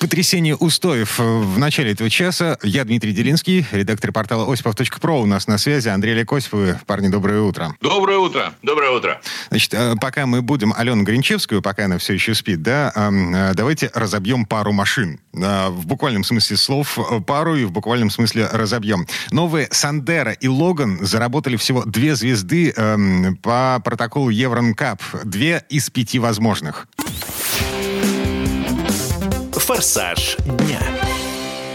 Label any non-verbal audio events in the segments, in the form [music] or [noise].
Потрясение устоев в начале этого часа. Я Дмитрий Делинский, редактор портала осипов.про. У нас на связи Андрей Олег Осиповы. Парни, доброе утро. Доброе утро. Доброе утро. Значит, э, пока мы будем Алену Гринчевскую, пока она все еще спит, да, э, давайте разобьем пару машин. Э, В буквальном смысле слов э, пару и в буквальном смысле разобьем. Новые Сандера и Логан заработали всего две звезды эм, по протоколу Евронкап. Две из пяти возможных. «Форсаж дня».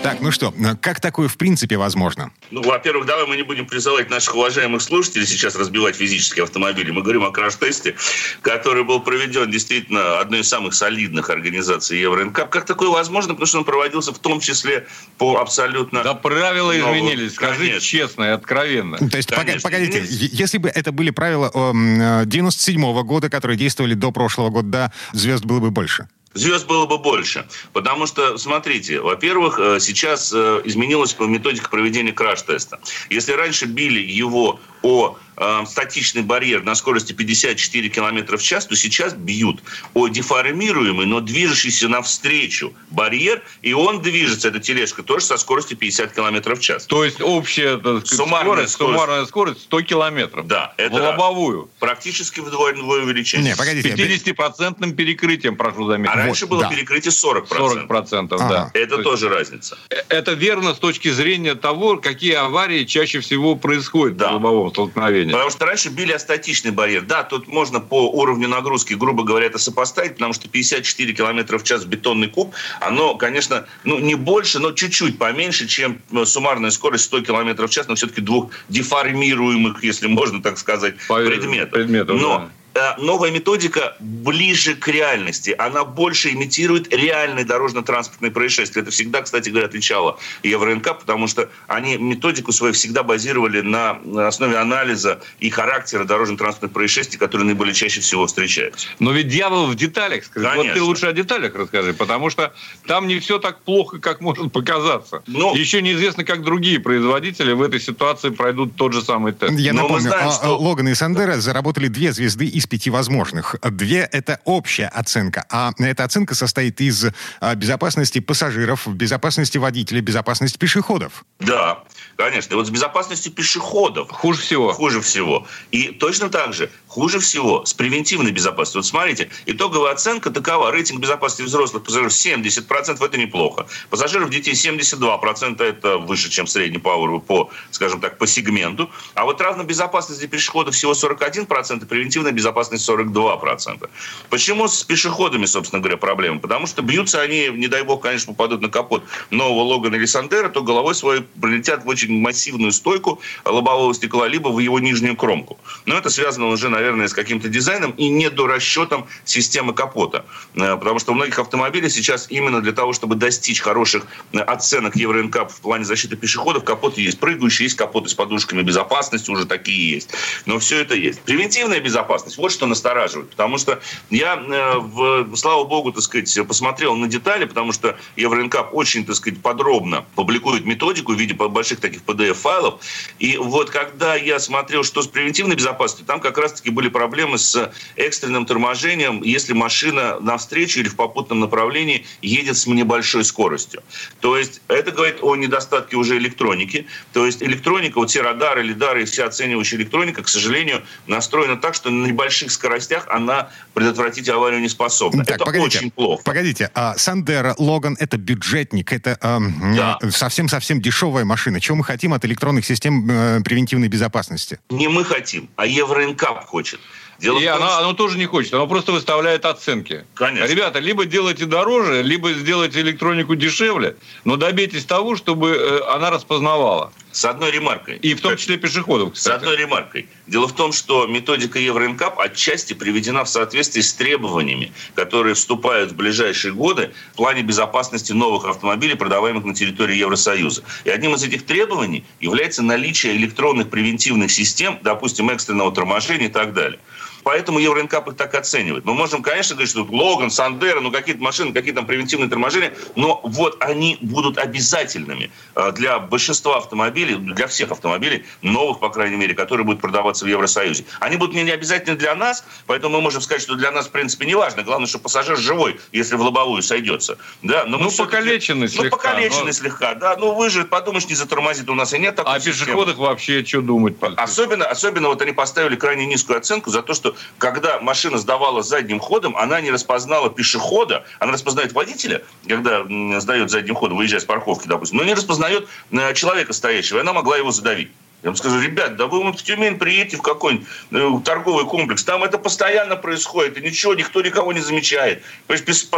Так, ну что, как такое в принципе возможно? Ну, во-первых, давай мы не будем призывать наших уважаемых слушателей сейчас разбивать физические автомобили. Мы говорим о краш-тесте, который был проведен действительно одной из самых солидных организаций Евроинкап. Как такое возможно? Потому что он проводился в том числе по абсолютно... Да правила новым- изменились, скажи Конечно. честно и откровенно. То есть, Конечно, погодите, если бы это были правила эм, э, 97 года, которые действовали до прошлого года, да, звезд было бы больше. Звезд было бы больше. Потому что, смотрите, во-первых, э, сейчас э, изменилась методика проведения краш-теста. Если раньше били его о э, статичный барьер на скорости 54 км в час, то сейчас бьют о деформируемый, но движущийся навстречу барьер, и он движется, эта тележка, тоже со скоростью 50 км в час. То есть общая сказать, Суммарная скорость, скорость. суммарная скорость 100 километров. Да, В это раз. лобовую. Практически вдвое увеличение. Не, С погодите. 50-процентным перекрытием, прошу А раньше было да. перекрытие 40%. 40%, Ага. да. Это То есть тоже разница. Это верно с точки зрения того, какие аварии чаще всего происходят Да. в лобовом столкновении. Потому что раньше били о статичный барьер. Да, тут можно по уровню нагрузки, грубо говоря, это сопоставить, потому что 54 км в час бетонный куб, оно, конечно, ну, не больше, но чуть-чуть поменьше, чем э, суммарная скорость 100 км в час, но все-таки двух деформируемых, если можно так сказать, По- предметов. предметов, но э, новая методика ближе к реальности. Она больше имитирует реальные дорожно-транспортные происшествия. Это всегда, кстати говоря, отличало Евроинкап, потому что они методику свою всегда базировали на основе анализа и характера дорожно-транспортных происшествий, которые наиболее чаще всего встречаются. Но ведь дьявол в деталях. Скажи. Вот ты Конечно. лучше о деталях расскажи, потому что там не все так плохо, как может показаться. Ну- Еще неизвестно, как другие производители в этой ситуации пройдут тот же самый тест. Я Но мы напомню, знаем, а, что- а, Логан и Сандера заработали две звезды из пяти возможных. Две — это общая оценка, а эта оценка состоит из а, безопасности пассажиров, безопасности водителей, безопасности пешеходов. Да, конечно. И вот с безопасностью пешеходов Хуже всего. хуже всего. И точно так же хуже всего с превентивной безопасностью. Вот смотрите, итоговая оценка такова. Рейтинг безопасности взрослых пассажиров 70%, это неплохо. Пассажиров детей 72%, это выше, чем средний по по, скажем так, по сегменту. А вот равно безопасность для пешеходов всего 41%, и превентивная безопасность 42%. Почему с пешеходами, собственно говоря, проблема? Потому что бьются они, не дай бог, конечно, попадут на капот нового Логана или Сандера, то головой своей прилетят в очень массивную стойку лобового стекла, либо в его нижнюю кромку. Но это связано уже, наверное, с каким-то дизайном и недорасчетом системы капота. Э, Потому что у многих автомобилей сейчас именно для того, чтобы достичь хороших э, оценок Евроинкап в плане защиты пешеходов, капоты есть прыгающие, есть капоты с подушками безопасности, уже такие есть. Но все это есть. Превентивная безопасность, вот что настораживает. Потому что я, э, в, слава богу, так сказать, посмотрел на детали, потому что Евроинкап очень, так сказать, подробно публикует методику в виде больших таких PDF-файлов. И вот когда я смотрел, что с превентивной безопасностью, там как раз-таки были проблемы с экстренным торможением, если машина навстречу или в попутном направлении едет с небольшой скоростью. То есть это говорит о недостатке уже электроники. То есть электроника, вот все радары, лидары и вся оценивающая электроника, к сожалению, настроена так, что на небольших скоростях она предотвратить аварию не способна. Так, это погодите, очень плохо. Погодите, а Сандера, Логан — это бюджетник, это эм, Да. э, совсем-совсем дешевая машина. Чего мы хотим от электронных систем э, превентивной безопасности? Не мы хотим, а Евроинкап хочет хочет. Дело и том, оно, что... оно тоже не хочет, оно просто выставляет оценки. Конечно. Ребята, либо делайте дороже, либо сделайте электронику дешевле, но добейтесь того, чтобы э, она распознавала. С одной ремаркой. И в том числе пешеходов, кстати. С одной ремаркой. Дело в том, что методика Евроинкап отчасти приведена в соответствии с требованиями, которые вступают в ближайшие годы в плане безопасности новых автомобилей, продаваемых на территории Евросоюза. И одним из этих требований является наличие электронных превентивных систем, допустим, экстренного торможения и так далее поэтому Евроинкап их так оценивает. Мы можем, конечно, говорить, что Логан, Сандера, ну какие-то машины, какие там превентивные торможения, но вот они будут обязательными э, для большинства автомобилей, для всех автомобилей, новых, по крайней мере, которые будут продаваться в Евросоюзе. Они будут не обязательны для нас, поэтому мы можем сказать, что для нас, в принципе, не важно. Главное, что пассажир живой, если в лобовую сойдется. Да, но ну, покалеченный слегка. Ну, покалеченный но... слегка, да. Ну, выживет, подумаешь, не затормозит. У нас и нет такой А системы. пешеходах вообще что думать? Особенно, особенно вот они поставили крайне низкую оценку за то, что когда машина сдавала задним ходом, она не распознала пешехода, она распознает водителя, когда сдает задним ходом, выезжая с парковки, допустим, но не распознает э, человека стоящего, и она могла его задавить. Я вам скажу, ребят, да вы в Тюмень приедете в какой-нибудь э, торговый комплекс, там это постоянно происходит, и ничего, никто никого не замечает.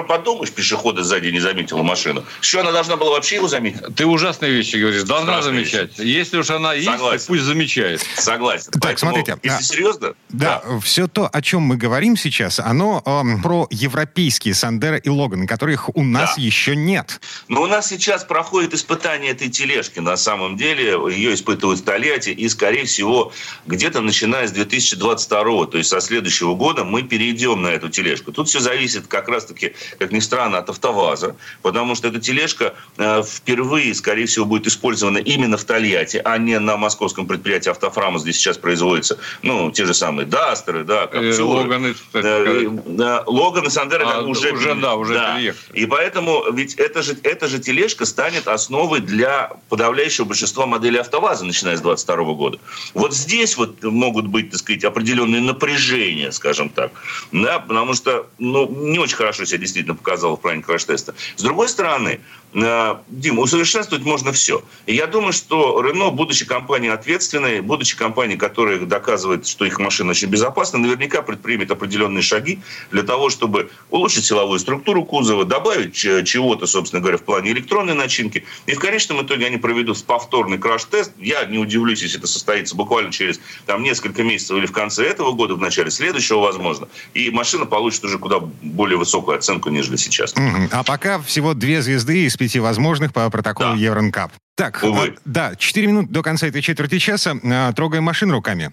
Подумаешь, пешехода сзади не заметила машину. Что она должна была вообще его заметить? Ты ужасные вещи говоришь, должна Страшные замечать. Вещи. Если уж она есть, Согласен. пусть замечает. Согласен. Так, Поэтому, смотрите. Если а, серьезно... Да, да, все то, о чем мы говорим сейчас, оно э, про европейские Сандера и Логан, которых у нас да. еще нет. Но у нас сейчас проходит испытание этой тележки, на самом деле. Ее испытывают в Италии мероприятий, и, скорее всего, где-то начиная с 2022, то есть со следующего года, мы перейдем на эту тележку. Тут все зависит как раз-таки, как ни странно, от автоваза, потому что эта тележка э, впервые, скорее всего, будет использована именно в Тольятти, а не на московском предприятии «Автофрама», где сейчас производятся, ну, те же самые «Дастеры», да. Э, Логаны, э, Логан и Сандеры а, уже, уже, да, уже да. И поэтому ведь эта же, эта же тележка станет основой для подавляющего большинства моделей «АвтоВАЗа», начиная с 20 2022 года. Вот здесь вот могут быть, так сказать, определенные напряжения, скажем так, да, потому что ну, не очень хорошо себя действительно показал в плане краш-теста. С другой стороны, э, Дима, усовершенствовать можно все. И я думаю, что Рено, будучи компанией ответственной, будучи компанией, которая доказывает, что их машина очень безопасна, наверняка предпримет определенные шаги для того, чтобы улучшить силовую структуру кузова, добавить чего-то, собственно говоря, в плане электронной начинки. И в конечном итоге они проведут повторный краш-тест. Я не удивлюсь, если это состоится буквально через там, несколько месяцев или в конце этого года, в начале следующего, возможно, и машина получит уже куда более высокую оценку, нежели сейчас. А пока всего две звезды из пяти возможных по протоколу да. Евронкап. Так, Увы. А, да, 4 минуты до конца этой четверти часа. А, трогаем машину руками.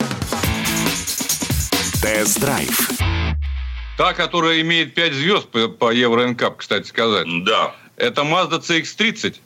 Тест-драйв. Та, которая имеет 5 звезд по, по Евро кстати сказать. Да. Это Mazda CX-30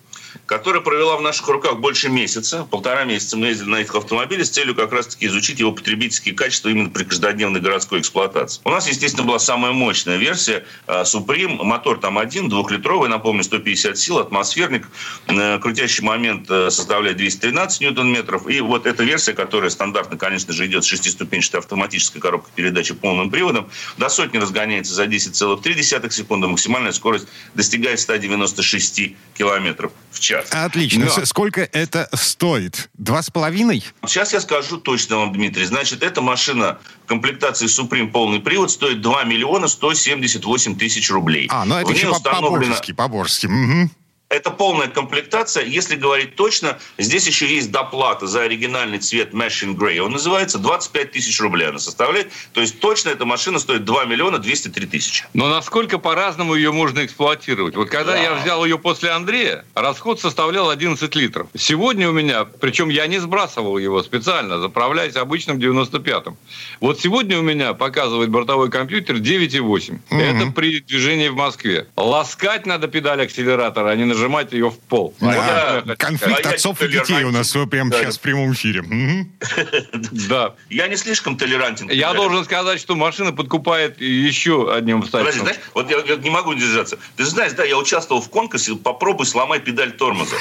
которая провела в наших руках больше месяца. Полтора месяца мы ездили на этих автомобилях с целью как раз-таки изучить его потребительские качества именно при каждодневной городской эксплуатации. У нас, естественно, была самая мощная версия а, Supreme. Мотор там один, двухлитровый, напомню, 150 сил, атмосферник. Э, крутящий момент э, составляет 213 ньютон-метров. И вот эта версия, которая стандартно, конечно же, идет с шестиступенчатой автоматической коробкой передачи полным приводом, до сотни разгоняется за 10,3 секунды. Максимальная скорость достигает 196 километров в час. Отлично. Но... Сколько это стоит? Два с половиной? Сейчас я скажу точно вам, Дмитрий. Значит, эта машина комплектации Supreme полный привод стоит 2 миллиона 178 тысяч рублей. А, ну это еще установлено... по-божески, по-божески. Угу. Это полная комплектация. Если говорить точно, здесь еще есть доплата за оригинальный цвет Machine Grey. Он называется 25 тысяч рублей она составляет. То есть точно эта машина стоит 2 миллиона 203 тысячи. Но насколько по-разному ее можно эксплуатировать? Вот когда да. я взял ее после Андрея, расход составлял 11 литров. Сегодня у меня, причем я не сбрасывал его специально, заправляясь обычным 95-м. Вот сегодня у меня показывает бортовой компьютер 9,8. Угу. Это при движении в Москве. Ласкать надо педаль акселератора, а не нажимать ее в пол. Да. А Конфликт а отцов и детей у нас прямо да. сейчас в прямом эфире. [laughs] Да. Я не слишком толерантен. Я должен сказать, что машина подкупает еще одним обстоятельством. Подожди, знаешь, вот я, я не могу держаться. Ты знаешь, да, я участвовал в конкурсе «Попробуй сломай педаль тормоза».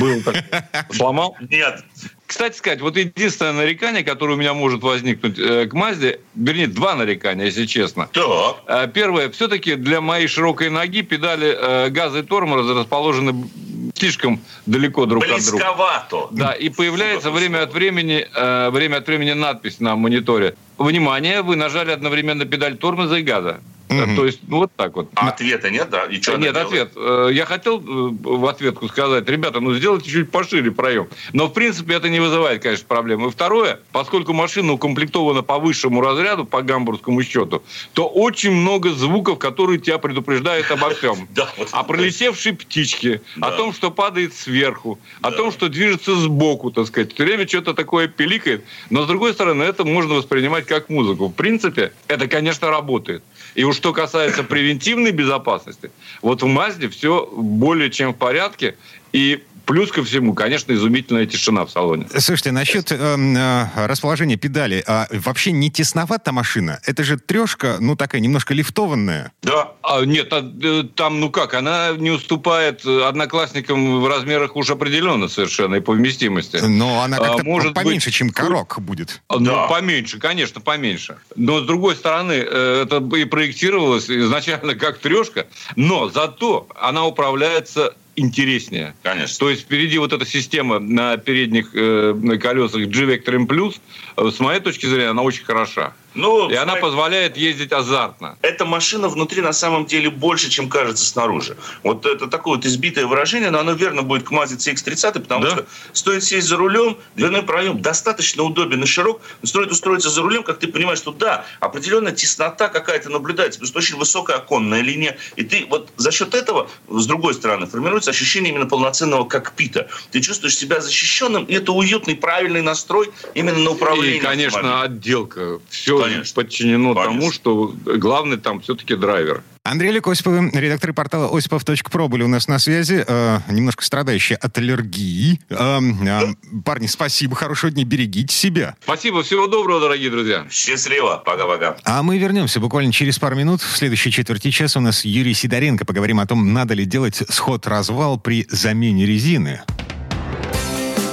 Был так. [laughs] Сломал? Нет. Кстати сказать, вот единственное нарекание, которое у меня может возникнуть э, к Мазде, вернее, два нарекания, если честно. Так. Э, первое, все-таки для моей широкой ноги педали э, газа и тормоза расположены слишком далеко друг Близковато. от друга. Да, и появляется время от времени, время от времени надпись на мониторе внимание, вы нажали одновременно педаль тормоза и газа. Mm-hmm. То есть, ну, вот так вот. А ответа нет, да? И что нет, ответ. Э, я хотел э, в ответку сказать, ребята, ну, сделайте чуть пошире проем. Но, в принципе, это не вызывает, конечно, проблем. И второе, поскольку машина укомплектована по высшему разряду, по гамбургскому счету, то очень много звуков, которые тебя предупреждают обо всем. [laughs] О пролетевшей птичке, о том, что падает сверху, о том, что движется сбоку, так сказать. Все время что-то такое пиликает. Но, с другой стороны, это можно воспринимать как музыку. В принципе, это, конечно, работает. И уж что касается превентивной безопасности, вот в Мазде все более чем в порядке. И Плюс ко всему, конечно, изумительная тишина в салоне. Слушайте, насчет э, э, расположения педали. А вообще не тесновата машина? Это же трешка, ну, такая немножко лифтованная. Да. А, нет, а, э, там, ну как, она не уступает одноклассникам в размерах уж определенно совершенно и по вместимости. Но она как-то а, может поменьше, быть, чем корок будет. Ну, да. поменьше, конечно, поменьше. Но, с другой стороны, э, это и проектировалось изначально [laughs] как трешка, но зато она управляется интереснее. Конечно. То есть впереди вот эта система на передних э, колесах G-Vector M+, э, с моей точки зрения, она очень хороша. Ну, и она позволяет ездить азартно. Эта машина внутри на самом деле больше, чем кажется снаружи. Вот это такое вот избитое выражение, но оно верно будет к Mazda CX-30, потому да? что стоит сесть за рулем, дверной проем достаточно удобен и широк, но стоит устроиться за рулем, как ты понимаешь, что да, определенная теснота какая-то наблюдается, потому что очень высокая оконная линия, и ты вот за счет этого, с другой стороны, формируется ощущение именно полноценного кокпита. Ты чувствуешь себя защищенным, и это уютный, правильный настрой именно на управлении. И, конечно, отделка. Все Конечно. подчинено Конечно. тому, что главный там все-таки драйвер. Андрей Олег Осипов, редактор портала осипов.про были у нас на связи, э, немножко страдающие от аллергии. Э, э, парни, спасибо, хорошего дня, берегите себя. Спасибо, всего доброго, дорогие друзья. Счастливо, пока-пока. А мы вернемся буквально через пару минут. В следующей четверти часа у нас Юрий Сидоренко. Поговорим о том, надо ли делать сход-развал при замене резины.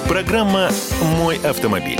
Программа «Мой автомобиль».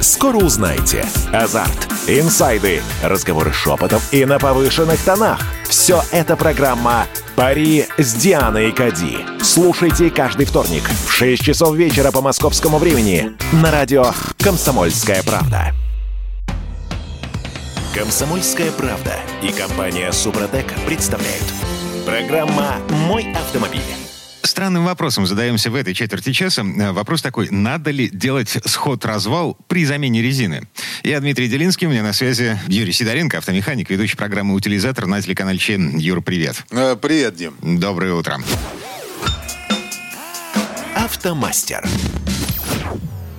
Скоро узнаете. Азарт, инсайды, разговоры шепотов и на повышенных тонах. Все это программа «Пари с Дианой Кади». Слушайте каждый вторник в 6 часов вечера по московскому времени на радио «Комсомольская правда». «Комсомольская правда» и компания «Супротек» представляют. Программа «Мой автомобиль». Странным вопросом задаемся в этой четверти часа. Э, вопрос такой, надо ли делать сход-развал при замене резины? Я Дмитрий Делинский, у меня на связи Юрий Сидоренко, автомеханик, ведущий программы «Утилизатор» на телеканале ЧЕН. Юр, привет. Э, привет, Дим. Доброе утро. Автомастер.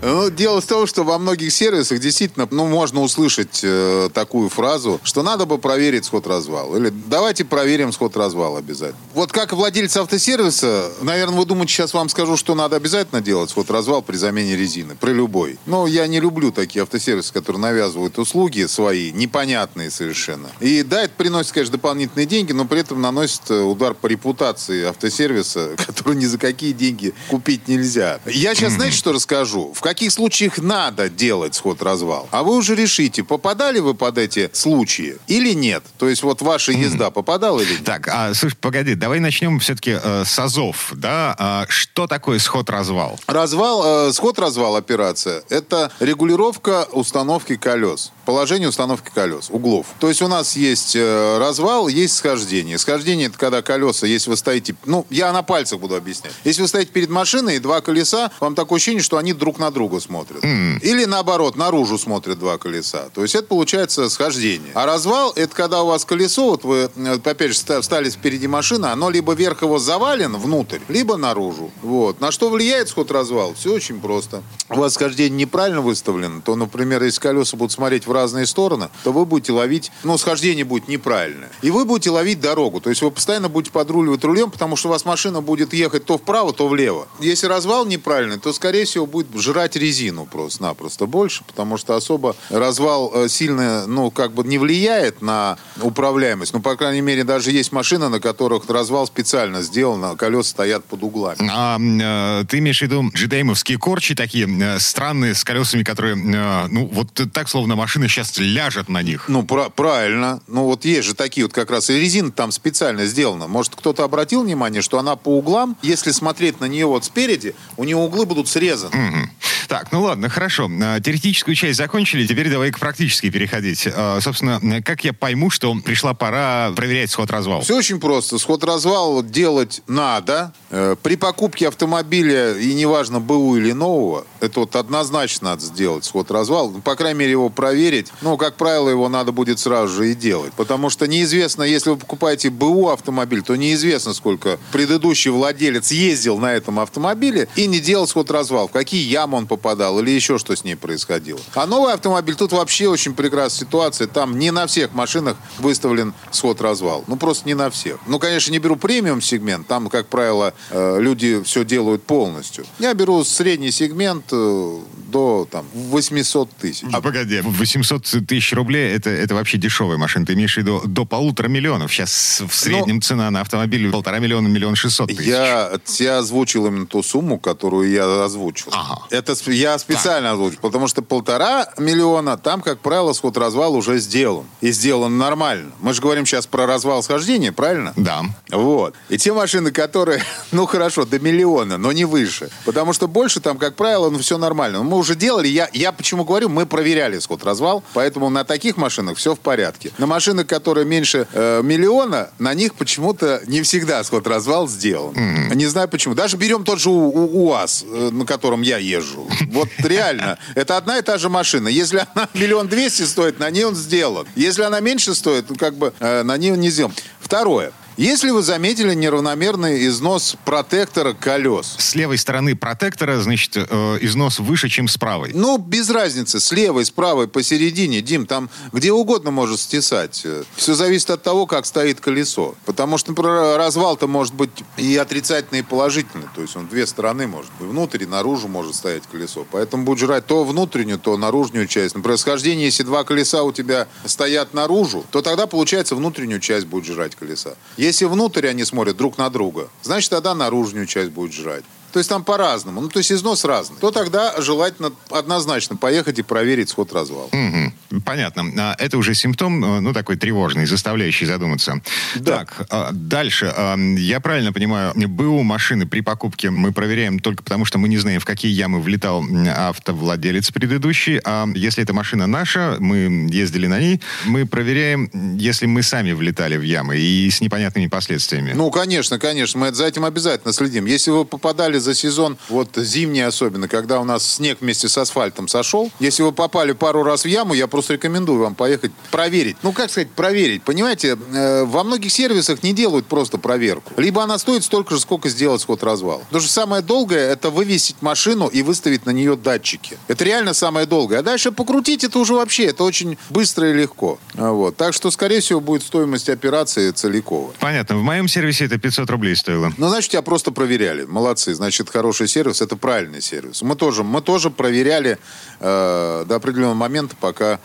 Ну, дело в том, что во многих сервисах действительно ну, можно услышать э, такую фразу, что надо бы проверить сход-развал. Или давайте проверим сход-развал обязательно. Вот как владелец автосервиса, наверное, вы думаете, сейчас вам скажу, что надо обязательно делать сход-развал при замене резины. При любой. Но я не люблю такие автосервисы, которые навязывают услуги свои, непонятные совершенно. И да, это приносит, конечно, дополнительные деньги, но при этом наносит э, удар по репутации автосервиса, [laughs] который ни за какие деньги купить нельзя. Я сейчас, знаете, что расскажу? В каких случаях надо делать сход-развал. А вы уже решите, попадали вы под эти случаи или нет. То есть вот ваша езда попадала или нет? Так, а, слушай, погоди, давай начнем все-таки э, с АЗОВ. Да? А, что такое сход-развал? Развал, э, сход-развал операция – это регулировка установки колес положение установки колес, углов. То есть у нас есть э, развал, есть схождение. Схождение это когда колеса, если вы стоите, ну, я на пальцах буду объяснять. Если вы стоите перед машиной и два колеса, вам такое ощущение, что они друг на друга смотрят. Mm. Или наоборот, наружу смотрят два колеса. То есть это получается схождение. А развал это когда у вас колесо, вот вы, э, опять же, встали впереди машины, оно либо вверх его завален внутрь, либо наружу. Вот. На что влияет сход развал? Все очень просто. У вас схождение неправильно выставлено, то, например, если колеса будут смотреть в разные стороны, то вы будете ловить, ну, схождение будет неправильное. И вы будете ловить дорогу. То есть вы постоянно будете подруливать рулем, потому что у вас машина будет ехать то вправо, то влево. Если развал неправильный, то, скорее всего, будет жрать брать резину просто-напросто больше, потому что особо развал э, сильно, ну, как бы не влияет на управляемость. Ну, по крайней мере, даже есть машины, на которых развал специально сделан, а колеса стоят под углами. А, э, ты имеешь в виду джедеймовские корчи такие э, странные, с колесами, которые, э, ну, вот так, словно машина сейчас ляжет на них. Ну, про- правильно. Ну, вот есть же такие вот как раз, и резина там специально сделана. Может, кто-то обратил внимание, что она по углам, если смотреть на нее вот спереди, у нее углы будут срезаны. Мгм. Так, ну ладно, хорошо. А, Теоретическую часть закончили, теперь давай к практической переходить. А, Собственно, как я пойму, что пришла пора проверять сход-развал? Все очень просто. Сход-развал делать надо. Э, При покупке автомобиля, и неважно, БУ или нового, это вот однозначно надо сделать сход-развал. Ну, По крайней мере, его проверить. Ну, как правило, его надо будет сразу же и делать. Потому что неизвестно, если вы покупаете БУ автомобиль, то неизвестно, сколько предыдущий владелец ездил на этом автомобиле и не делал сход-развал. В какие ямы он попадал или еще что с ней происходило. А новый автомобиль, тут вообще очень прекрасная ситуация. Там не на всех машинах выставлен сход-развал. Ну, просто не на всех. Ну, конечно, не беру премиум сегмент. Там, как правило, э, люди все делают полностью. Я беру средний сегмент э, до там, 800 тысяч. А погоди, 800 тысяч рублей это, это вообще дешевая машина. Ты имеешь в виду до полутора миллионов. Сейчас в среднем цена на автомобиль полтора миллиона, миллион шестьсот тысяч. Я тебе озвучил именно ту сумму, которую я озвучил. Ага. Это я специально озвучил, потому что полтора миллиона, там, как правило, сход-развал уже сделан. И сделан нормально. Мы же говорим сейчас про развал схождения, правильно? Да. Вот. И те машины, которые, [laughs] ну хорошо, до миллиона, но не выше. Потому что больше там, как правило, ну все нормально. Мы уже делали, я, я почему говорю, мы проверяли сход-развал, поэтому на таких машинах все в порядке. На машинах, которые меньше э, миллиона, на них почему-то не всегда сход-развал сделан. Не знаю почему. Даже берем тот же У- У- УАЗ, э, на котором я езжу. Вот реально, это одна и та же машина. Если она [laughs] миллион двести стоит, на ней он сделан. Если она меньше стоит, ну, как бы э, на ней он не сделан. Второе. Если вы заметили неравномерный износ протектора колес, С левой стороны протектора, значит, э, износ выше, чем с правой. ну, без разницы, с левой, с правой, посередине, Дим, там где угодно может стесать. Все зависит от того, как стоит колесо. Потому что, например, развал-то может быть и отрицательный, и положительный. То есть он две стороны может быть. Внутрь и наружу может стоять колесо. Поэтому будет жрать то внутреннюю, то наружную часть. На происхождении, если два колеса у тебя стоят наружу, то тогда, получается, внутреннюю часть будет жрать колеса. Если внутрь они смотрят друг на друга, значит, тогда наружную часть будет жрать. То есть там по-разному. Ну, то есть износ разный. То тогда желательно однозначно поехать и проверить сход развала. Мгм. Понятно. А, Это уже симптом, э, ну, такой тревожный, заставляющий задуматься. Да. Так, а, дальше. А, Я правильно понимаю, БУ машины при покупке мы проверяем только потому, что мы не знаем, в какие ямы влетал автовладелец предыдущий. А если эта машина наша, мы ездили на ней, мы проверяем, если мы сами влетали в ямы и с непонятными последствиями. Ну, конечно, конечно, мы за этим обязательно следим. Если вы попадали за сезон, вот зимний особенно, когда у нас снег вместе с асфальтом сошел, если вы попали пару раз в яму, я просто рекомендую вам поехать проверить. Ну, как сказать, проверить. Понимаете, э, во многих сервисах не делают просто проверку. Либо она стоит столько же, сколько сделать сход развал. Потому что самое долгое это вывесить машину и выставить на нее датчики. Это реально самое долгое. А дальше покрутить это уже вообще, это очень быстро и легко. А Вот. Так что, скорее всего, будет стоимость операции целиковая. Понятно. В моем сервисе это 500 рублей стоило. Ну, значит, тебя просто проверяли. Молодцы. Значит, хороший сервис – это правильный сервис. Мы тоже, мы тоже проверяли э, до определенного момента, пока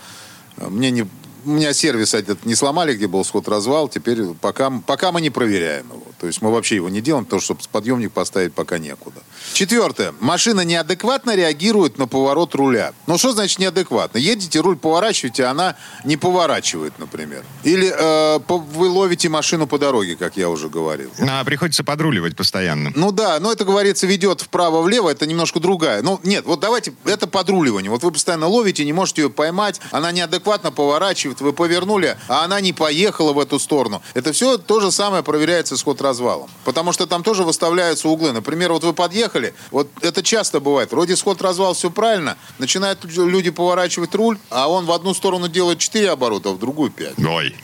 э, мне не... У меня сервис этот не сломали, где был сход-развал. Теперь пока, пока мы не проверяем его. То есть мы вообще его не делаем, потому что подъемник поставить пока некуда. Четвертое. Машина неадекватно реагирует на поворот руля. Ну, что значит неадекватно? Едете, руль поворачиваете, она не поворачивает, например. Или э, вы ловите машину по дороге, как я уже говорил. А, приходится подруливать постоянно. Ну да, но это, говорится, ведет вправо-влево, это немножко другая. Ну нет, вот давайте, это подруливание. Вот вы постоянно ловите, не можете ее поймать, она неадекватно поворачивает, вы повернули, а она не поехала в эту сторону. Это все то же самое проверяется с ход-развалом. Потому что там тоже выставляются углы. Например, вот вы подъехали, вот это часто бывает. Вроде сход-развал все правильно, начинают люди поворачивать руль, а он в одну сторону делает 4 оборота, а в другую 5. Ой.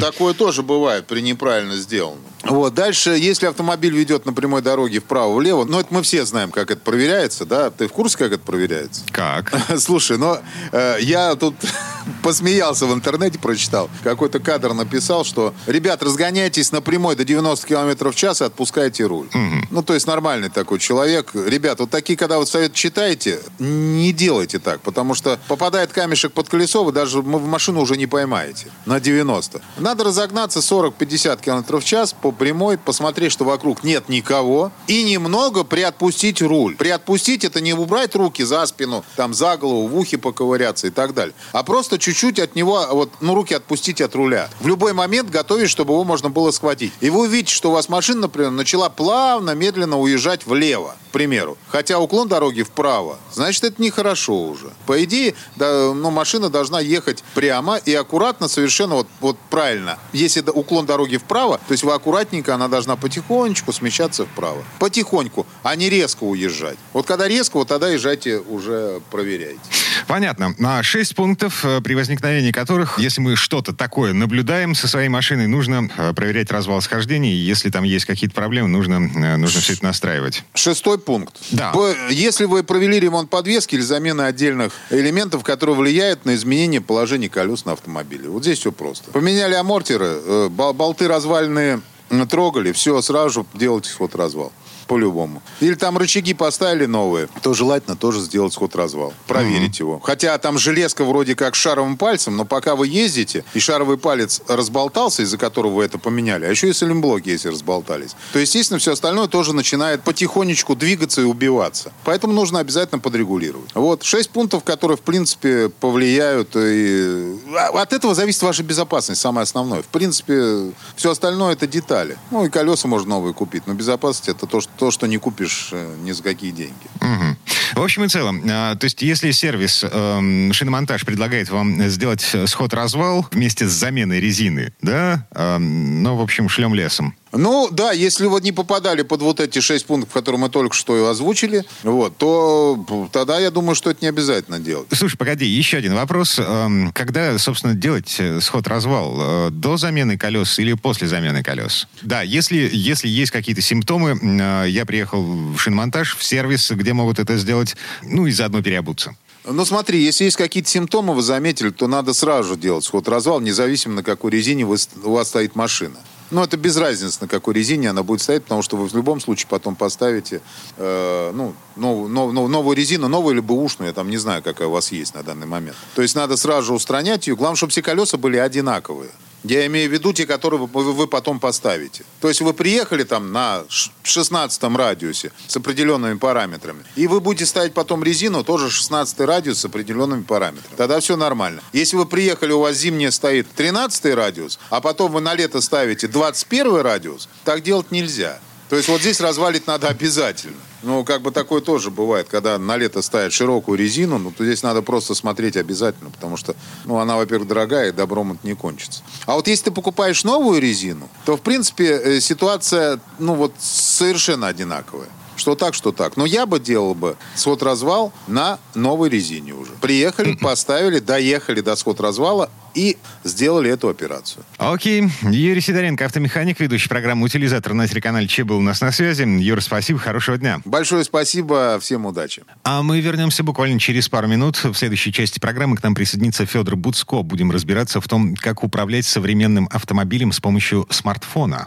Такое тоже бывает при неправильно сделанном. Вот. Дальше, если автомобиль ведет на прямой дороге вправо-влево, ну, это мы все знаем, как это проверяется, да? Ты в курсе, как это проверяется? Как? [laughs] Слушай, но э, я тут [laughs] посмеялся в интернете, прочитал. Какой-то кадр написал, что, ребят, разгоняйтесь на прямой до 90 км в час и отпускайте руль. Угу. Ну, то есть нормальный такой человек. Ребят, вот такие, когда вы совет читаете, не делайте так, потому что попадает камешек под колесо, вы даже в машину уже не поймаете на 90. Надо разогнаться 40-50 км в час по прямой, посмотреть, что вокруг нет никого, и немного приотпустить руль. Приотпустить это не убрать руки за спину, там за голову, в ухе поковыряться и так далее, а просто чуть-чуть от него, вот, ну, руки отпустить от руля. В любой момент готовить, чтобы его можно было схватить. И вы увидите, что у вас машина, например, начала плавно, медленно уезжать влево, к примеру. Хотя уклон дороги вправо. Значит, это нехорошо уже. По идее, да, ну, машина должна ехать прямо и аккуратно, совершенно вот, вот правильно. Если уклон дороги вправо, то есть вы аккуратненько, она должна потихонечку смещаться вправо. Потихоньку, а не резко уезжать. Вот когда резко, вот тогда езжайте уже проверяйте. Понятно. А шесть пунктов, э, при возникновении которых, если мы что-то такое наблюдаем со своей машиной, нужно э, проверять развал схождений. Если там есть какие-то проблемы, нужно, э, нужно все это настраивать. Шестой пункт. Да. Если вы провели ремонт подвески или замену отдельных элементов, которые влияют на изменение положения колес на автомобиле. Вот здесь все просто. Поменяли амортеры, болты развальные трогали, все, сразу же делайте ход развал по-любому. Или там рычаги поставили новые, то желательно тоже сделать сход-развал. Проверить mm-hmm. его. Хотя там железка вроде как шаровым пальцем, но пока вы ездите, и шаровый палец разболтался, из-за которого вы это поменяли, а еще и салимблоки, если разболтались, то, естественно, все остальное тоже начинает потихонечку двигаться и убиваться. Поэтому нужно обязательно подрегулировать. Вот. Шесть пунктов, которые, в принципе, повлияют. И... А, от этого зависит ваша безопасность, самое основное. В принципе, все остальное это детали. Ну, и колеса можно новые купить, но безопасность это то, что то, что не купишь э, ни за какие деньги. Угу. В общем и целом, а, то есть если сервис э, шиномонтаж предлагает вам сделать сход-развал вместе с заменой резины, да, э, ну, в общем, шлем лесом. Ну, да, если вот не попадали под вот эти шесть пунктов, которые мы только что и озвучили, вот, то тогда я думаю, что это не обязательно делать. Слушай, погоди, еще один вопрос. Эм, когда, собственно, делать э, сход-развал? Э, до замены колес или после замены колес? Да, если, если есть какие-то симптомы, э, я приехал в шиномонтаж, в сервис, где могут это сделать, ну и заодно переобуться. Ну, смотри, если есть какие-то симптомы, вы заметили, то надо сразу делать сход-развал, независимо на какой резине вы, у вас стоит машина. Ну, это без разницы, на какой резине она будет стоять, потому что вы в любом случае потом поставите э, ну, новую, новую, новую резину, новую или бэушную, я там не знаю, какая у вас есть на данный момент. То есть надо сразу же устранять ее. Главное, чтобы все колеса были одинаковые. Я имею в виду те, которые вы, потом поставите. То есть вы приехали там на 16 радиусе с определенными параметрами, и вы будете ставить потом резину, тоже 16 радиус с определенными параметрами. Тогда все нормально. Если вы приехали, у вас зимняя стоит 13 радиус, а потом вы на лето ставите 21 радиус, так делать нельзя. То есть вот здесь развалить надо обязательно. Ну, как бы такое тоже бывает, когда на лето ставят широкую резину, ну, то здесь надо просто смотреть обязательно, потому что, ну, она, во-первых, дорогая, и добром это не кончится. А вот если ты покупаешь новую резину, то, в принципе, э, ситуация, ну, вот совершенно одинаковая. Что так, что так. Но я бы делал бы сход-развал на новой резине уже. Приехали, [clears throat] поставили, доехали до сход-развала, и сделали эту операцию. Окей. Юрий Сидоренко, автомеханик, ведущий программы «Утилизатор» на телеканале Че был у нас на связи. Юра, спасибо, хорошего дня. Большое спасибо, всем удачи. А мы вернемся буквально через пару минут. В следующей части программы к нам присоединится Федор Буцко. Будем разбираться в том, как управлять современным автомобилем с помощью смартфона.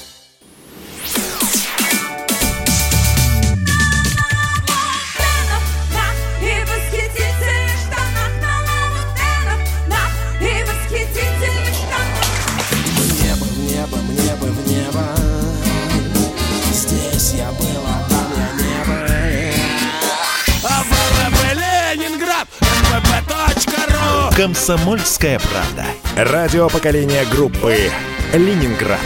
«Комсомольская правда». Радио поколения группы «Ленинград».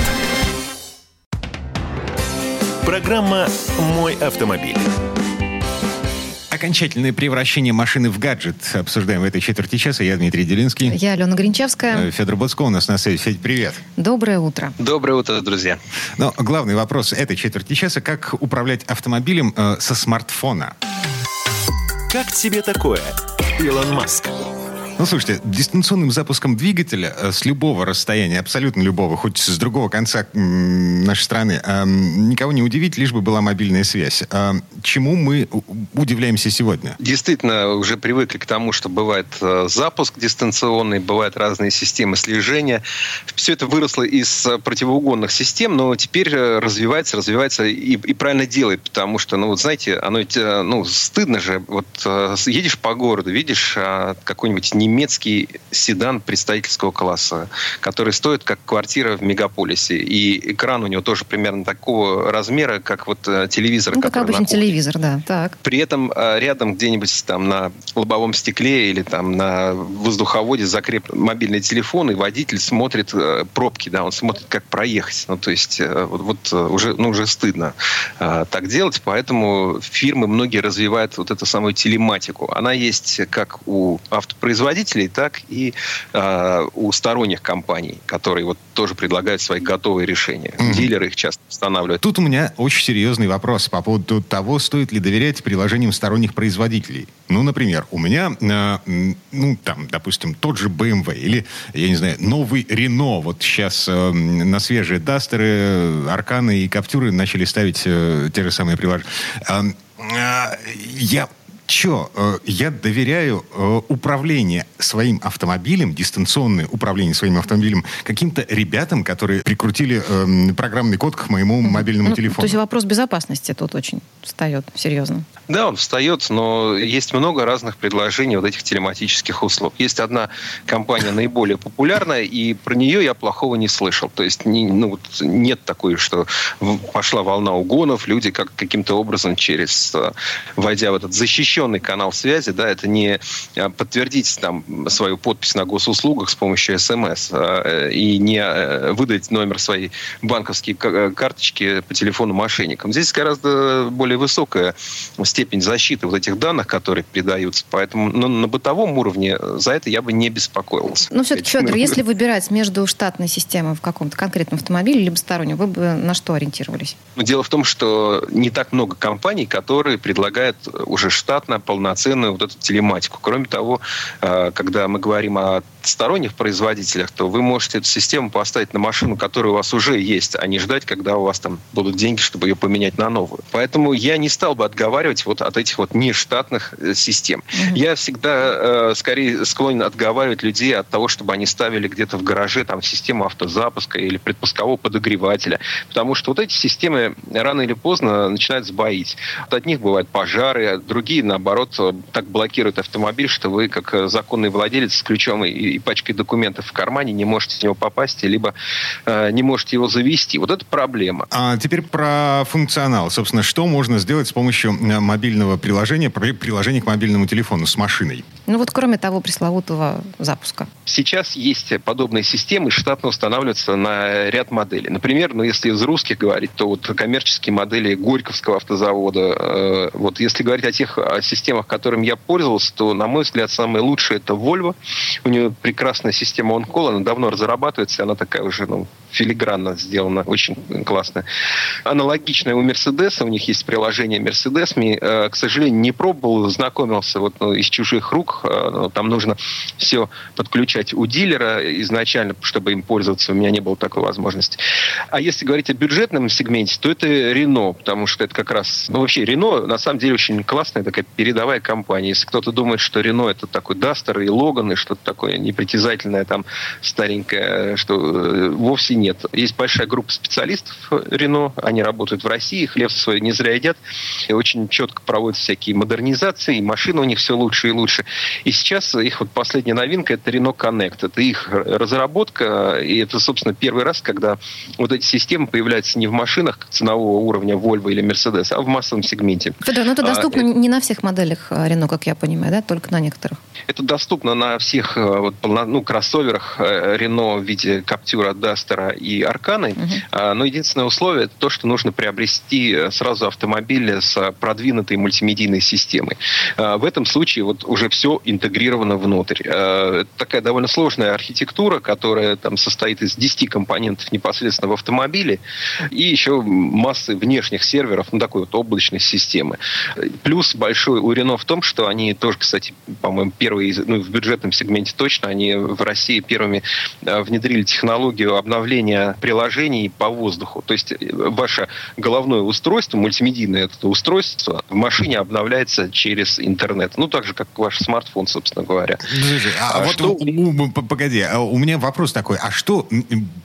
Программа «Мой автомобиль». Окончательное превращение машины в гаджет обсуждаем в этой четверти часа. Я Дмитрий Делинский. Я Алена Гринчевская. Э, Федор Боцко у нас на связи. Федь, привет. Доброе утро. Доброе утро, друзья. Но главный вопрос этой четверти часа – как управлять автомобилем э, со смартфона? Как тебе такое, Илон Маск? Ну, слушайте, дистанционным запуском двигателя э, с любого расстояния, абсолютно любого, хоть с другого конца нашей страны, э, никого не удивить, лишь бы была мобильная связь. Э, чему мы удивляемся сегодня? Действительно, уже привыкли к тому, что бывает запуск дистанционный, бывают разные системы слежения. Все это выросло из противоугонных систем, но теперь развивается, развивается и, и правильно делает, потому что, ну, вот знаете, оно ну, стыдно же. Вот едешь по городу, видишь какой-нибудь немецкий седан представительского класса, который стоит как квартира в мегаполисе. И экран у него тоже примерно такого размера, как вот э, телевизор. Ну, как обычный телевизор, да. Так. При этом э, рядом где-нибудь там на лобовом стекле или там на воздуховоде закреплен мобильный телефон, и водитель смотрит э, пробки, да, он смотрит, как проехать. Ну, то есть вот, вот уже, ну, уже стыдно так делать, поэтому фирмы многие развивают вот эту самую телематику. Она есть как у автопроизводителей, производителей, так и э, у сторонних компаний, которые вот тоже предлагают свои готовые решения. Mm-hmm. Дилеры их часто устанавливают. Тут у меня очень серьезный вопрос по поводу того, стоит ли доверять приложениям сторонних производителей. Ну, например, у меня, э, ну, там, допустим, тот же BMW или, я не знаю, новый Renault. Вот сейчас э, на свежие Дастеры, Арканы и Каптюры начали ставить э, те же самые приложения. Э, э, я Че, э, я доверяю э, управление своим автомобилем, дистанционное управление своим автомобилем каким-то ребятам, которые прикрутили э, программный код к моему мобильному ну, телефону. То есть вопрос безопасности тут очень встает серьезно. Да, он встает, но есть много разных предложений вот этих телематических услуг. Есть одна компания наиболее популярная, и про нее я плохого не слышал. То есть не, ну, вот нет такой, что пошла волна угонов, люди как, каким-то образом через, войдя в этот защищенный защищенный канал связи, да, это не а, подтвердить там свою подпись на госуслугах с помощью СМС а, э, и не э, выдать номер своей банковской э, карточки по телефону мошенникам. Здесь гораздо более высокая степень защиты вот этих данных, которые передаются. Поэтому ну, на бытовом уровне за это я бы не беспокоился. Ну, все-таки, Федор, если выбирать между штатной системой в каком-то конкретном автомобиле либо стороннем, вы бы на что ориентировались? Дело в том, что не так много компаний, которые предлагают уже штат на полноценную вот эту телематику. Кроме того, э, когда мы говорим о сторонних производителях, то вы можете эту систему поставить на машину, которая у вас уже есть, а не ждать, когда у вас там будут деньги, чтобы ее поменять на новую. Поэтому я не стал бы отговаривать вот от этих вот нештатных э, систем. Mm-hmm. Я всегда э, скорее склонен отговаривать людей от того, чтобы они ставили где-то в гараже там систему автозапуска или предпускового подогревателя, потому что вот эти системы рано или поздно начинают сбоить. От них бывают пожары, другие, наоборот, так блокируют автомобиль, что вы, как э, законный владелец с ключом и и пачкой документов в кармане, не можете в него попасть, либо э, не можете его завести. Вот это проблема. А теперь про функционал. Собственно, что можно сделать с помощью э, мобильного приложения, приложения к мобильному телефону с машиной? Ну вот кроме того пресловутого запуска. Сейчас есть подобные системы, штатно устанавливаются на ряд моделей. Например, ну если из русских говорить, то вот коммерческие модели Горьковского автозавода. Э, вот если говорить о тех о системах, которыми я пользовался, то, на мой взгляд, самое лучшее это Volvo. У нее прекрасная система OnCall, она давно разрабатывается, она такая уже ну, филигранно сделана, очень классная. Аналогичная у Mercedes, у них есть приложение Mercedes, э, к сожалению, не пробовал, знакомился вот ну, из чужих рук, э, ну, там нужно все подключать у дилера изначально, чтобы им пользоваться, у меня не было такой возможности. А если говорить о бюджетном сегменте, то это Renault, потому что это как раз, ну вообще Renault на самом деле очень классная такая передовая компания. Если кто-то думает, что Renault это такой Duster и Logan и что-то такое непритязательная, там, старенькая, что э, вовсе нет. Есть большая группа специалистов Рено, они работают в России, хлеб свой не зря едят, и очень четко проводят всякие модернизации, и машины у них все лучше и лучше. И сейчас их вот последняя новинка – это Renault Connect. Это их разработка, и это, собственно, первый раз, когда вот эти системы появляются не в машинах ценового уровня Volvo или Mercedes, а в массовом сегменте. Федор, но ну это а, доступно а, не на всех моделях Renault, как я понимаю, да, только на некоторых? Это доступно на всех вот, ну, кроссоверах Renault э, в виде Captura, Duster и Арканы. Угу. Но единственное условие это то, что нужно приобрести сразу автомобиль с продвинутой мультимедийной системой. В этом случае вот уже все интегрировано внутрь. Это такая довольно сложная архитектура, которая там состоит из 10 компонентов непосредственно в автомобиле и еще массы внешних серверов, ну такой вот облачной системы. Плюс большой у Рено в том, что они тоже, кстати, по-моему, первые, ну, в бюджетном сегменте точно, они в России первыми э, внедрили технологию обновления приложений по воздуху. То есть э, ваше головное устройство, мультимедийное это устройство, в машине обновляется через интернет. Ну, так же, как ваш смартфон, собственно говоря. А, а вот что... у, у, погоди, а у меня вопрос такой. А что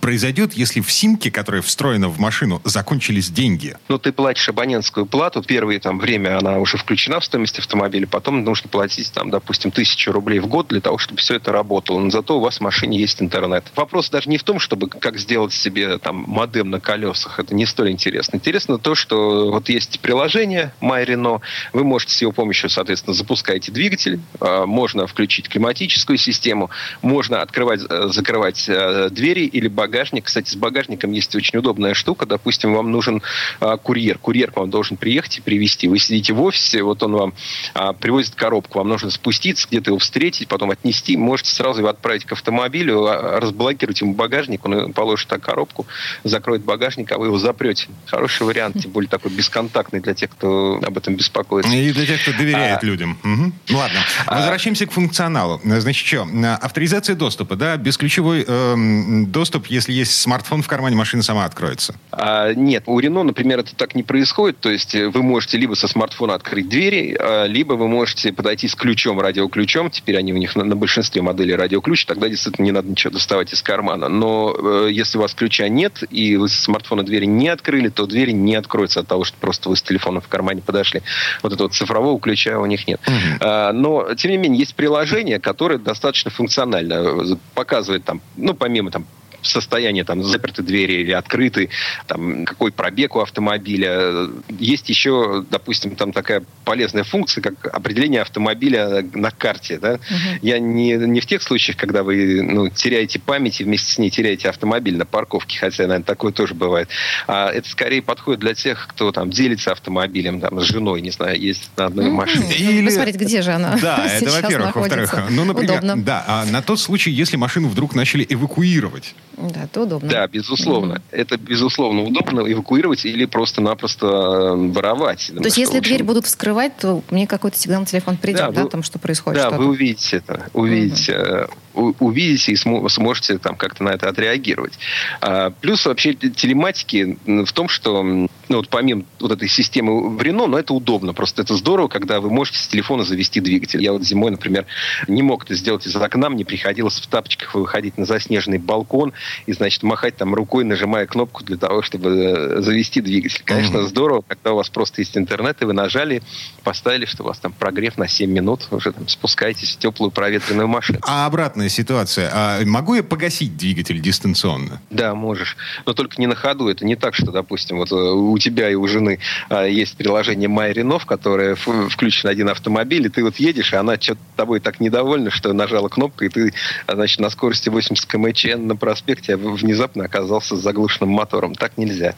произойдет, если в симке, которая встроена в машину, закончились деньги? Ну, ты платишь абонентскую плату. Первое там, время она уже включена в стоимость автомобиля. Потом нужно платить, там, допустим, тысячу рублей в год для того, чтобы все это работало. Но зато у вас в машине есть интернет. Вопрос даже не в том, чтобы как сделать себе там модем на колесах. Это не столь интересно. Интересно то, что вот есть приложение MyReno. Вы можете с его помощью, соответственно, запускать двигатель. А, можно включить климатическую систему. Можно открывать, э, закрывать э, двери или багажник. Кстати, с багажником есть очень удобная штука. Допустим, вам нужен а, курьер. Курьер к вам должен приехать и привезти. Вы сидите в офисе, вот он вам а, привозит коробку. Вам нужно спуститься, где-то его встретить, потом отнести. Можете сразу его отправить к автомобилю, а, разблокировать ему багажник, он положит так коробку, закроет багажник, а вы его запрете. Хороший вариант, тем более такой бесконтактный для тех, кто об этом беспокоится. И для тех, кто доверяет а, людям. Угу. Ну ладно, возвращаемся а, к функционалу. Значит, что, авторизация доступа, да, бесключевой э, доступ, если есть смартфон в кармане, машина сама откроется. А, нет, у Рено, например, это так не происходит, то есть э, вы можете либо со смартфона открыть двери, а, либо вы можете подойти с ключом, радиоключом, теперь они у них на, на большинстве моделей радиоключ, тогда действительно не надо ничего доставать из кармана. Но э, если у вас ключа нет, и вы со смартфона двери не открыли, то двери не откроются от того, что просто вы с телефоном в кармане подошли. Вот этого цифрового ключа у них нет. Mm-hmm. А, но, тем не менее, есть приложение, которое достаточно функционально показывает там, ну, помимо там состояние, там, заперты двери или открыты, там, какой пробег у автомобиля. Есть еще, допустим, там такая полезная функция, как определение автомобиля на карте. Да? Угу. Я не, не в тех случаях, когда вы ну, теряете память и вместе с ней теряете автомобиль на парковке, хотя, наверное, такое тоже бывает. А это скорее подходит для тех, кто там делится автомобилем, там, с женой, не знаю, есть на одной угу. машине. Или... Посмотреть, где же она Да, это [laughs] во-первых. Во-вторых, ну, например, Удобно. да, а на тот случай, если машину вдруг начали эвакуировать, да, это удобно. Да, безусловно. Mm-hmm. Это, безусловно, удобно эвакуировать или просто-напросто э, воровать. То есть, если общем... дверь будут вскрывать, то мне какой-то сигнал на телефон придет, да, да вы, о том, что происходит Да, что-то. вы увидите это. Увидите. Mm-hmm увидите и сможете там как-то на это отреагировать. А, плюс вообще телематики в том, что ну, вот помимо вот этой системы в Рено, но это удобно. Просто это здорово, когда вы можете с телефона завести двигатель. Я вот зимой, например, не мог это сделать из окна, мне приходилось в тапочках выходить на заснеженный балкон и, значит, махать там рукой, нажимая кнопку для того, чтобы э, завести двигатель. Конечно, mm-hmm. здорово, когда у вас просто есть интернет, и вы нажали, поставили, что у вас там прогрев на 7 минут, уже там спускаетесь в теплую проветренную машину. А обратная ситуация. А могу я погасить двигатель дистанционно? Да, можешь. Но только не на ходу. Это не так, что, допустим, вот э, у тебя и у жены а, есть приложение MyRenov, которое включен один автомобиль, и ты вот едешь, и она что-то тобой так недовольна, что нажала кнопку, и ты, а, значит, на скорости 80 км на проспекте внезапно оказался с заглушенным мотором. Так нельзя.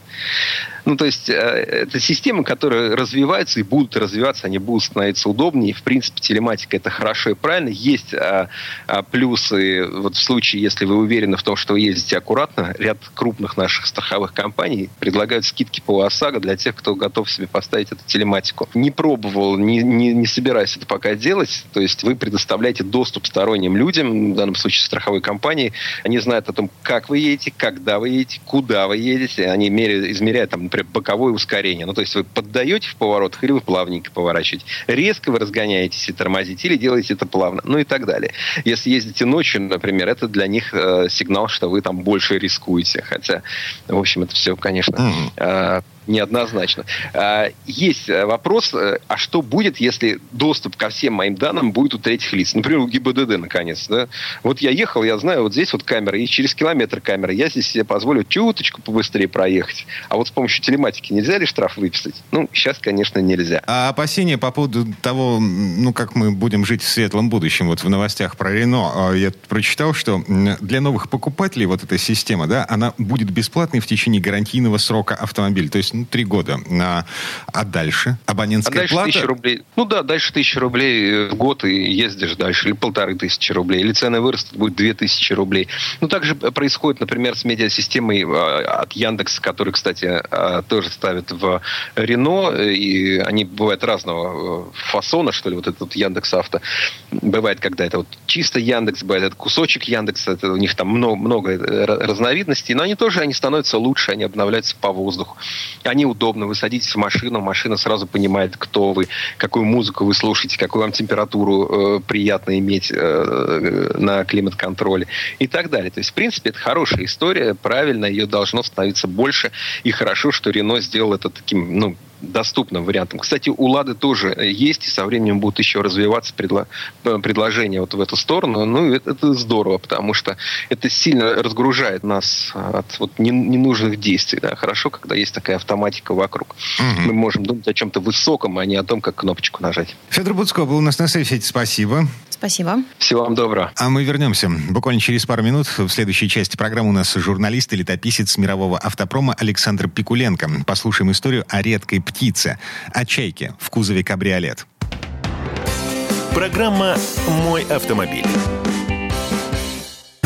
Ну, то есть, э, это системы, которые развиваются и будут развиваться, они будут становиться удобнее. В принципе, телематика это хорошо и правильно. Есть а, а, плюсы, вот в случае, если вы уверены в том, что вы ездите аккуратно, ряд крупных наших страховых компаний предлагают скидки по ОСАГО для тех, кто готов себе поставить эту телематику. Не пробовал, не, не, не собираюсь это пока делать. То есть, вы предоставляете доступ сторонним людям, в данном случае страховой компании. Они знают о том, как вы едете, когда вы едете, куда вы едете. Они меряют, измеряют там, например, боковое ускорение. Ну, то есть вы поддаете в поворотах или вы плавненько поворачиваете. Резко вы разгоняетесь и тормозите или делаете это плавно. Ну и так далее. Если ездите ночью, например, это для них э, сигнал, что вы там больше рискуете. Хотя, в общем, это все, конечно, э, неоднозначно. А, есть вопрос, а что будет, если доступ ко всем моим данным будет у третьих лиц? Например, у ГИБДД, наконец. Да? Вот я ехал, я знаю, вот здесь вот камера, и через километр камера. Я здесь себе позволю чуточку побыстрее проехать. А вот с помощью телематики нельзя ли штраф выписать? Ну, сейчас, конечно, нельзя. А опасения по поводу того, ну, как мы будем жить в светлом будущем, вот в новостях про Рено, а, я прочитал, что для новых покупателей вот эта система, да, она будет бесплатной в течение гарантийного срока автомобиля, то есть, ну, три года. А, а дальше? Абонентская а дальше плата? Тысяча рублей. Ну да, дальше тысяча рублей э, в год и ездишь дальше, или полторы тысячи рублей, или цены вырастут, будет две тысячи рублей. Ну, также происходит, например, с медиасистемой а, от Яндекса, который, кстати, тоже ставят в Рено, и они бывают разного э, фасона, что ли, вот этот Яндекс Авто. Бывает, когда это вот чисто Яндекс, бывает это кусочек Яндекса, это у них там много, много э, разновидностей, но они тоже они становятся лучше, они обновляются по воздуху. Они удобны, вы садитесь в машину, машина сразу понимает, кто вы, какую музыку вы слушаете, какую вам температуру э, приятно иметь э, на климат-контроле и так далее. То есть, в принципе, это хорошая история, правильно, ее должно становиться больше, и хорошо, что Рено сделал это таким, ну, доступным вариантом. Кстати, у Лады тоже есть, и со временем будут еще развиваться предло... Э, предложения вот в эту сторону. Ну, это, это здорово, потому что это сильно разгружает нас от вот ненужных действий. Да. Хорошо, когда есть такая автоматика вокруг. Угу. Мы можем думать о чем-то высоком, а не о том, как кнопочку нажать. Федор Буцко был у нас на связи. Спасибо. Спасибо. Всего вам доброго. А мы вернемся буквально через пару минут. В следующей части программы у нас журналист и летописец мирового автопрома Александр Пикуленко. Послушаем историю о редкой птице, о чайке в кузове кабриолет. Программа «Мой автомобиль».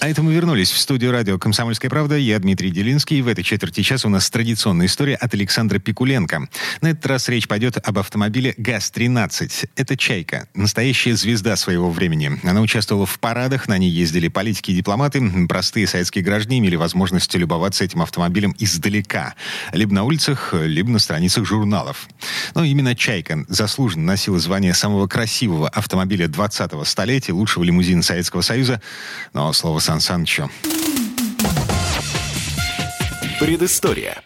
А это мы вернулись в студию радио «Комсомольская правда». Я Дмитрий Делинский. В этой четверти часа у нас традиционная история от Александра Пикуленко. На этот раз речь пойдет об автомобиле ГАЗ-13. Это «Чайка», настоящая звезда своего времени. Она участвовала в парадах, на ней ездили политики и дипломаты. Простые советские граждане имели возможность любоваться этим автомобилем издалека. Либо на улицах, либо на страницах журналов. Но именно «Чайка» заслуженно носила звание самого красивого автомобиля 20-го столетия, лучшего лимузина Советского Союза. Но слово Сан Санычу. Предыстория.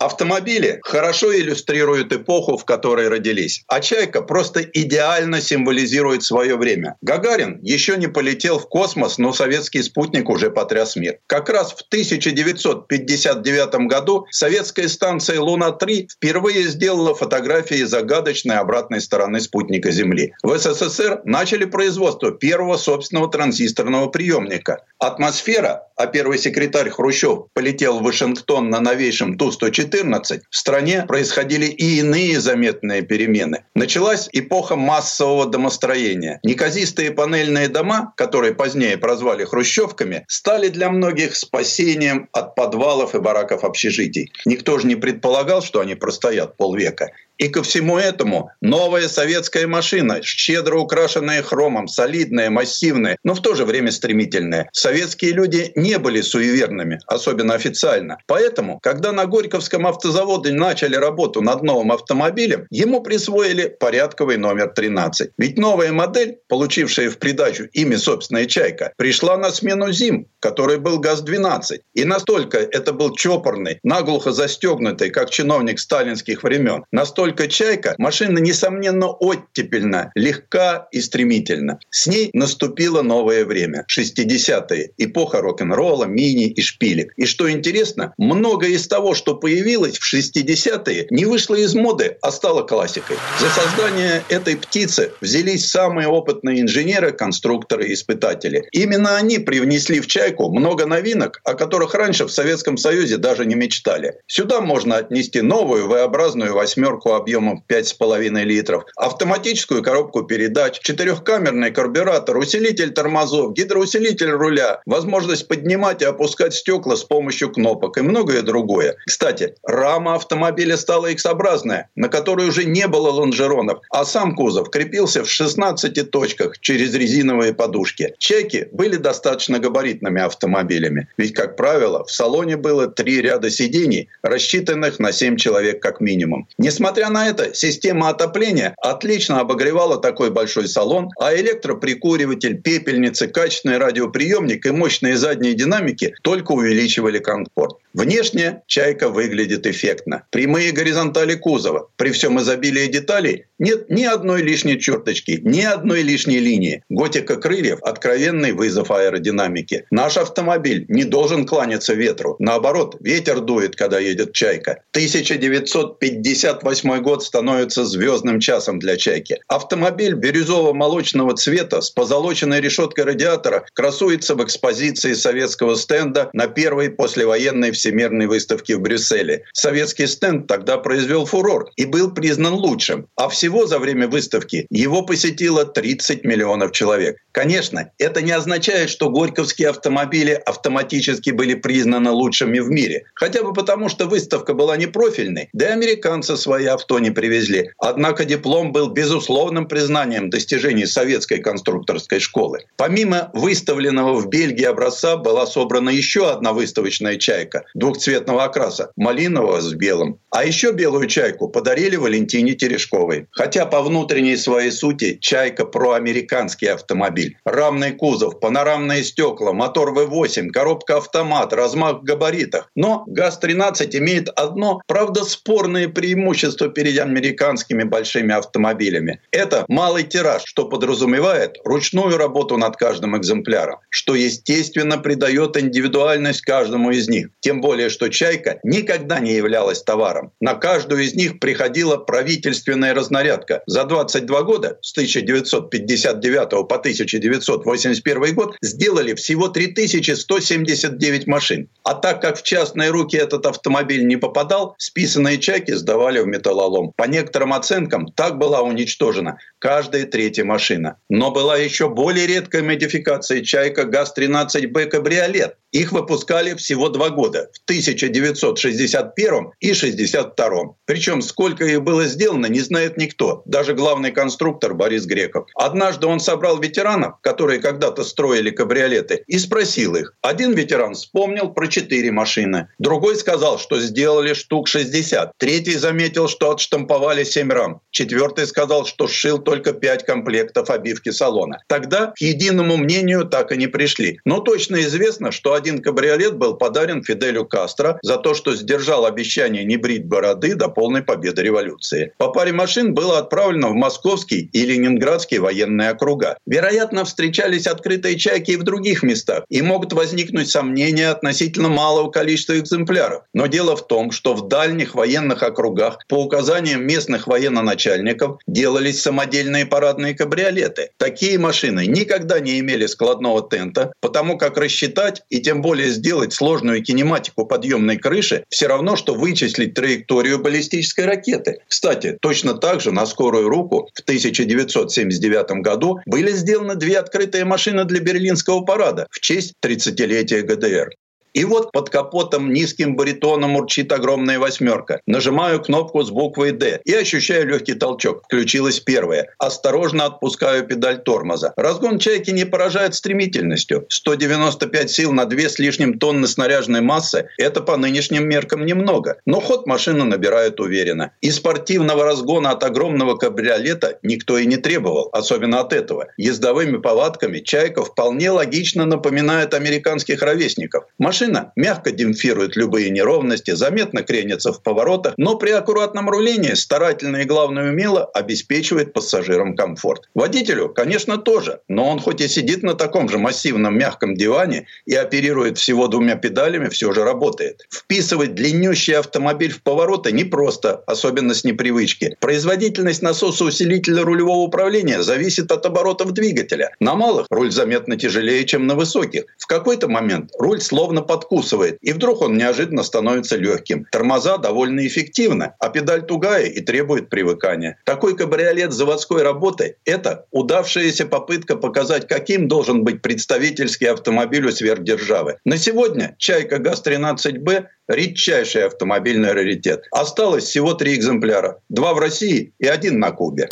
Автомобили хорошо иллюстрируют эпоху, в которой родились. А «Чайка» просто идеально символизирует свое время. Гагарин еще не полетел в космос, но советский спутник уже потряс мир. Как раз в 1959 году советская станция «Луна-3» впервые сделала фотографии загадочной обратной стороны спутника Земли. В СССР начали производство первого собственного транзисторного приемника. Атмосфера, а первый секретарь Хрущев полетел в Вашингтон на новейшем Ту-104, 14 в стране происходили и иные заметные перемены. Началась эпоха массового домостроения. Неказистые панельные дома, которые позднее прозвали хрущевками, стали для многих спасением от подвалов и бараков общежитий. Никто же не предполагал, что они простоят полвека. И ко всему этому новая советская машина, щедро украшенная хромом, солидная, массивная, но в то же время стремительная. Советские люди не были суеверными, особенно официально. Поэтому, когда на Горьковском автозаводе начали работу над новым автомобилем, ему присвоили порядковый номер 13. Ведь новая модель, получившая в придачу имя собственная «Чайка», пришла на смену «Зим», который был ГАЗ-12. И настолько это был чопорный, наглухо застегнутый, как чиновник сталинских времен, настолько только «Чайка», машина, несомненно, оттепельна, легка и стремительна. С ней наступило новое время – 60-е, эпоха рок-н-ролла, мини и шпилек. И что интересно, многое из того, что появилось в 60-е, не вышло из моды, а стало классикой. За создание этой птицы взялись самые опытные инженеры, конструкторы и испытатели. Именно они привнесли в «Чайку» много новинок, о которых раньше в Советском Союзе даже не мечтали. Сюда можно отнести новую V-образную восьмерку объемом 5,5 литров, автоматическую коробку передач, четырехкамерный карбюратор, усилитель тормозов, гидроусилитель руля, возможность поднимать и опускать стекла с помощью кнопок и многое другое. Кстати, рама автомобиля стала X-образная, на которой уже не было лонжеронов, а сам кузов крепился в 16 точках через резиновые подушки. Чеки были достаточно габаритными автомобилями, ведь, как правило, в салоне было три ряда сидений, рассчитанных на 7 человек как минимум. Несмотря на это, система отопления отлично обогревала такой большой салон, а электроприкуриватель, пепельницы, качественный радиоприемник и мощные задние динамики только увеличивали комфорт. Внешне «Чайка» выглядит эффектно. Прямые горизонтали кузова. При всем изобилии деталей нет ни одной лишней черточки, ни одной лишней линии. Готика крыльев – откровенный вызов аэродинамики. Наш автомобиль не должен кланяться ветру. Наоборот, ветер дует, когда едет «Чайка». 1958 год становится звездным часом для «Чайки». Автомобиль бирюзово-молочного цвета с позолоченной решеткой радиатора красуется в экспозиции советского стенда на первой послевоенной всемирной выставке в Брюсселе. Советский стенд тогда произвел фурор и был признан лучшим. А всего за время выставки его посетило 30 миллионов человек. Конечно, это не означает, что горьковские автомобили автоматически были признаны лучшими в мире. Хотя бы потому, что выставка была не профильной, да и американцы свои авто не привезли. Однако диплом был безусловным признанием достижений советской конструкторской школы. Помимо выставленного в Бельгии образца была собрана еще одна выставочная чайка двухцветного окраса, малинового с белым. А еще белую чайку подарили Валентине Терешковой. Хотя по внутренней своей сути чайка проамериканский автомобиль. Рамный кузов, панорамные стекла, мотор V8, коробка автомат, размах в габаритах. Но ГАЗ-13 имеет одно, правда, спорное преимущество перед американскими большими автомобилями. Это малый тираж, что подразумевает ручную работу над каждым экземпляром, что, естественно, придает индивидуальность каждому из них. Тем более, что «Чайка» никогда не являлась товаром. На каждую из них приходила правительственная разнарядка. За 22 года, с 1959 по 1981 год, сделали всего 3179 машин. А так как в частные руки этот автомобиль не попадал, списанные чайки сдавали в металлолом. По некоторым оценкам, так была уничтожена каждая третья машина. Но была еще более редкая модификация «Чайка ГАЗ-13Б Кабриолет». Их выпускали всего два года, в 1961 и 1962. Причем сколько их было сделано, не знает никто, даже главный конструктор Борис Греков. Однажды он собрал ветеранов, которые когда-то строили кабриолеты, и спросил их. Один ветеран вспомнил про четыре машины, другой сказал, что сделали штук 60, третий заметил, что отштамповали 7 рам, четвертый сказал, что сшил только 5 комплектов обивки салона. Тогда к единому мнению так и не пришли. Но точно известно, что один кабриолет был подарен Фиделю Кастро за то, что сдержал обещание не брить бороды до полной победы революции. По паре машин было отправлено в московский и ленинградский военные округа. Вероятно, встречались открытые чайки и в других местах, и могут возникнуть сомнения относительно малого количества экземпляров. Но дело в том, что в дальних военных округах по указаниям местных военноначальников делались самодельные парадные кабриолеты. Такие машины никогда не имели складного тента, потому как рассчитать и тем более сделать сложную кинематику подъемной крыши все равно, что вычислить траекторию баллистической ракеты. Кстати, точно так же на скорую руку в 1979 году были сделаны две открытые машины для Берлинского парада в честь 30-летия ГДР. И вот под капотом низким баритоном урчит огромная восьмерка. Нажимаю кнопку с буквой «Д» и ощущаю легкий толчок. Включилась первая. Осторожно отпускаю педаль тормоза. Разгон «Чайки» не поражает стремительностью. 195 сил на две с лишним тонны снаряженной массы – это по нынешним меркам немного. Но ход машина набирает уверенно. И спортивного разгона от огромного кабриолета никто и не требовал, особенно от этого. Ездовыми повадками «Чайка» вполне логично напоминает американских ровесников. Машина Машина мягко демпфирует любые неровности, заметно кренится в поворотах, но при аккуратном рулении старательно и, главное, умело обеспечивает пассажирам комфорт. Водителю, конечно, тоже, но он хоть и сидит на таком же массивном мягком диване и оперирует всего двумя педалями, все же работает. Вписывать длиннющий автомобиль в повороты непросто, особенно с непривычки. Производительность насоса усилителя рулевого управления зависит от оборотов двигателя. На малых руль заметно тяжелее, чем на высоких. В какой-то момент руль словно подкусывает, и вдруг он неожиданно становится легким. Тормоза довольно эффективны, а педаль тугая и требует привыкания. Такой кабриолет заводской работы – это удавшаяся попытка показать, каким должен быть представительский автомобиль у сверхдержавы. На сегодня «Чайка ГАЗ-13Б» – редчайший автомобильный раритет. Осталось всего три экземпляра. Два в России и один на Кубе.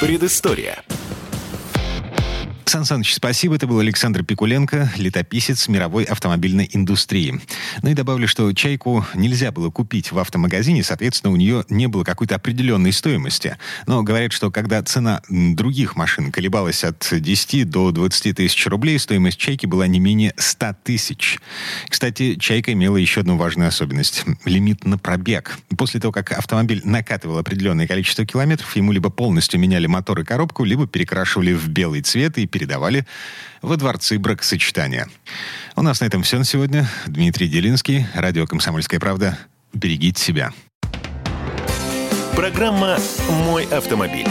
Предыстория. Сан Саныч, спасибо. Это был Александр Пикуленко, летописец мировой автомобильной индустрии. Ну и добавлю, что «Чайку» нельзя было купить в автомагазине, соответственно, у нее не было какой-то определенной стоимости. Но говорят, что когда цена других машин колебалась от 10 до 20 тысяч рублей, стоимость «Чайки» была не менее 100 тысяч. Кстати, «Чайка» имела еще одну важную особенность – лимит на пробег. После того, как автомобиль накатывал определенное количество километров, ему либо полностью меняли мотор и коробку, либо перекрашивали в белый цвет и передавали во дворцы бракосочетания. У нас на этом все на сегодня. Дмитрий Делинский, радио «Комсомольская правда». Берегите себя. Программа «Мой автомобиль».